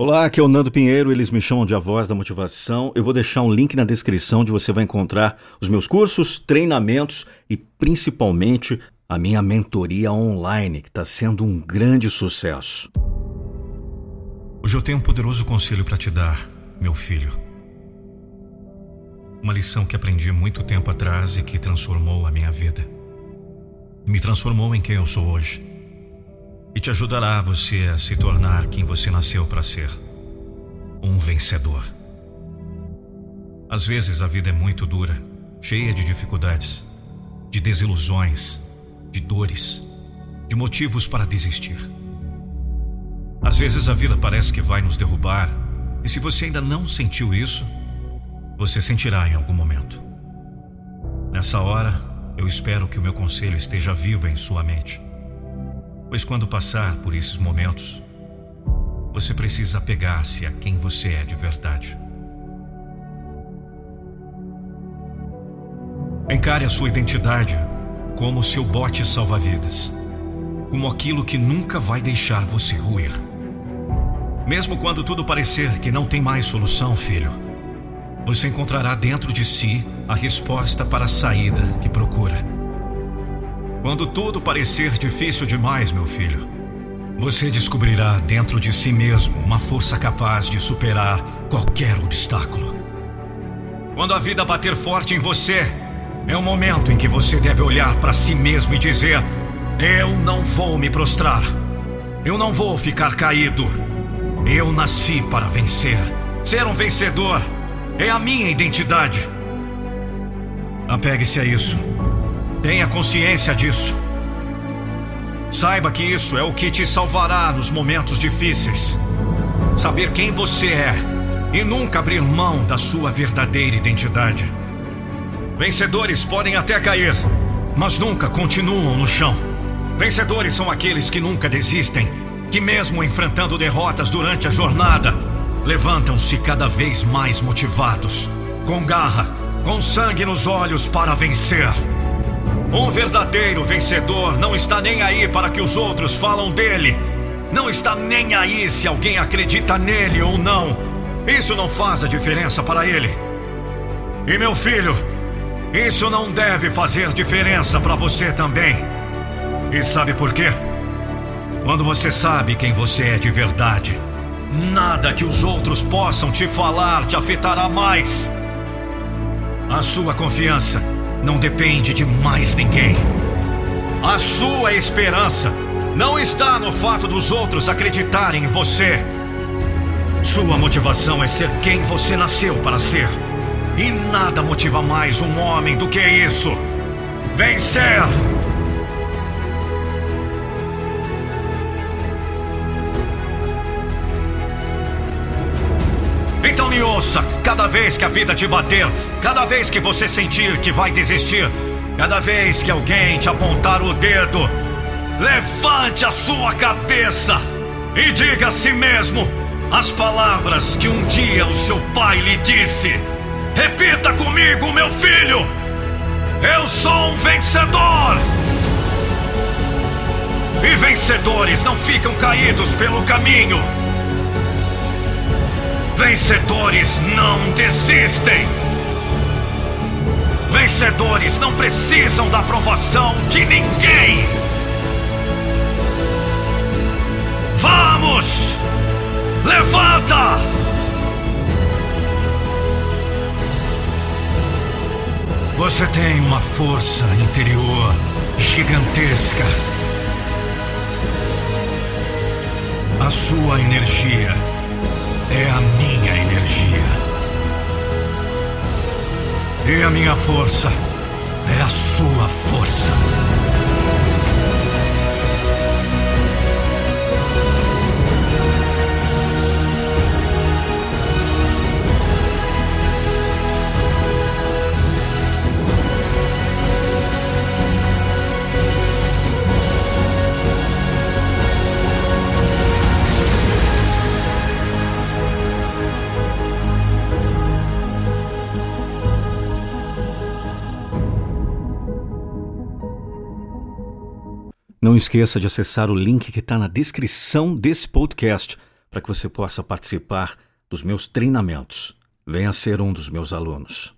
Olá, aqui é o Nando Pinheiro, eles me chamam de A Voz da Motivação. Eu vou deixar um link na descrição onde você vai encontrar os meus cursos, treinamentos e principalmente a minha mentoria online, que está sendo um grande sucesso. Hoje eu tenho um poderoso conselho para te dar, meu filho. Uma lição que aprendi muito tempo atrás e que transformou a minha vida. Me transformou em quem eu sou hoje e te ajudará você a se tornar quem você nasceu para ser um vencedor. Às vezes a vida é muito dura, cheia de dificuldades, de desilusões, de dores, de motivos para desistir. Às vezes a vida parece que vai nos derrubar, e se você ainda não sentiu isso, você sentirá em algum momento. Nessa hora, eu espero que o meu conselho esteja vivo em sua mente Pois quando passar por esses momentos, você precisa apegar-se a quem você é de verdade. Encare a sua identidade como seu bote salva-vidas, como aquilo que nunca vai deixar você ruir. Mesmo quando tudo parecer que não tem mais solução, filho, você encontrará dentro de si a resposta para a saída que procura. Quando tudo parecer difícil demais, meu filho, você descobrirá dentro de si mesmo uma força capaz de superar qualquer obstáculo. Quando a vida bater forte em você, é o momento em que você deve olhar para si mesmo e dizer: Eu não vou me prostrar. Eu não vou ficar caído. Eu nasci para vencer. Ser um vencedor é a minha identidade. Apegue-se a isso. Tenha consciência disso. Saiba que isso é o que te salvará nos momentos difíceis. Saber quem você é e nunca abrir mão da sua verdadeira identidade. Vencedores podem até cair, mas nunca continuam no chão. Vencedores são aqueles que nunca desistem, que, mesmo enfrentando derrotas durante a jornada, levantam-se cada vez mais motivados, com garra, com sangue nos olhos para vencer. Um verdadeiro vencedor não está nem aí para que os outros falam dele. Não está nem aí se alguém acredita nele ou não. Isso não faz a diferença para ele. E meu filho, isso não deve fazer diferença para você também. E sabe por quê? Quando você sabe quem você é de verdade, nada que os outros possam te falar te afetará mais. A sua confiança não depende de mais ninguém. A sua esperança não está no fato dos outros acreditarem em você. Sua motivação é ser quem você nasceu para ser. E nada motiva mais um homem do que isso: vencer! Ouça, cada vez que a vida te bater, cada vez que você sentir que vai desistir, cada vez que alguém te apontar o dedo, levante a sua cabeça e diga a si mesmo as palavras que um dia o seu pai lhe disse. Repita comigo, meu filho! Eu sou um vencedor! E vencedores não ficam caídos pelo caminho. Vencedores não desistem. Vencedores não precisam da aprovação de ninguém. Vamos! Levanta! Você tem uma força interior gigantesca. A sua energia é a minha energia. E a minha força é a sua força. Não esqueça de acessar o link que está na descrição desse podcast para que você possa participar dos meus treinamentos. Venha ser um dos meus alunos.